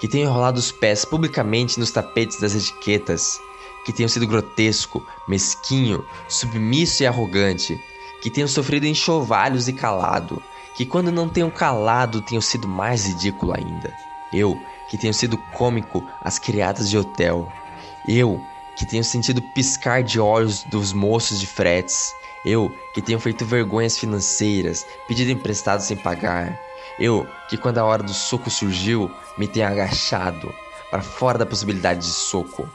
que tenho enrolado os pés publicamente nos tapetes das etiquetas, que tenho sido grotesco, mesquinho, submisso e arrogante, que tenho sofrido enxovalhos e calado, que quando não tenho calado tenho sido mais ridículo ainda. Eu, que tenho sido cômico às criadas de hotel. Eu, que tenho sentido piscar de olhos dos moços de fretes. Eu, que tenho feito vergonhas financeiras, pedido emprestado sem pagar. Eu, que quando a hora do soco surgiu, me tenho agachado para fora da possibilidade de soco.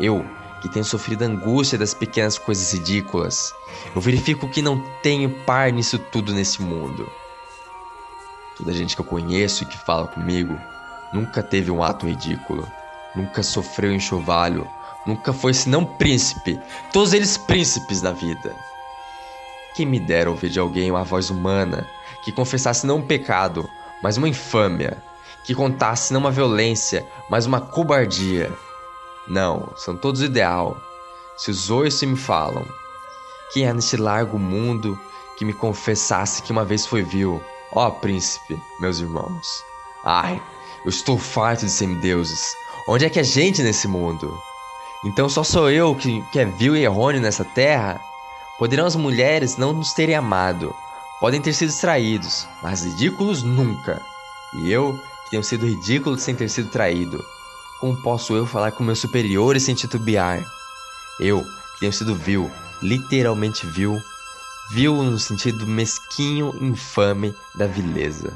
Eu, que tenho sofrido angústia das pequenas coisas ridículas. Eu verifico que não tenho par nisso tudo nesse mundo. Toda gente que eu conheço e que fala comigo nunca teve um ato ridículo, nunca sofreu enxovalho, nunca foi senão príncipe, todos eles príncipes da vida. Quem me dera ouvir de alguém uma voz humana que confessasse não um pecado, mas uma infâmia, que contasse não uma violência, mas uma cobardia. Não, são todos ideal. Se os oiço me falam, quem há neste largo mundo que me confessasse que uma vez foi vil, ó príncipe, meus irmãos. Ai, eu estou farto de semideuses. Onde é que é gente nesse mundo? Então só sou eu que, que é vil e errôneo nessa terra? Poderão as mulheres não nos terem amado, podem ter sido traídos, mas ridículos nunca. E eu, que tenho sido ridículo sem ter sido traído, como posso eu falar com meus superiores sem titubear? Eu, que tenho sido vil, literalmente vil, vil no sentido mesquinho, infame da vileza.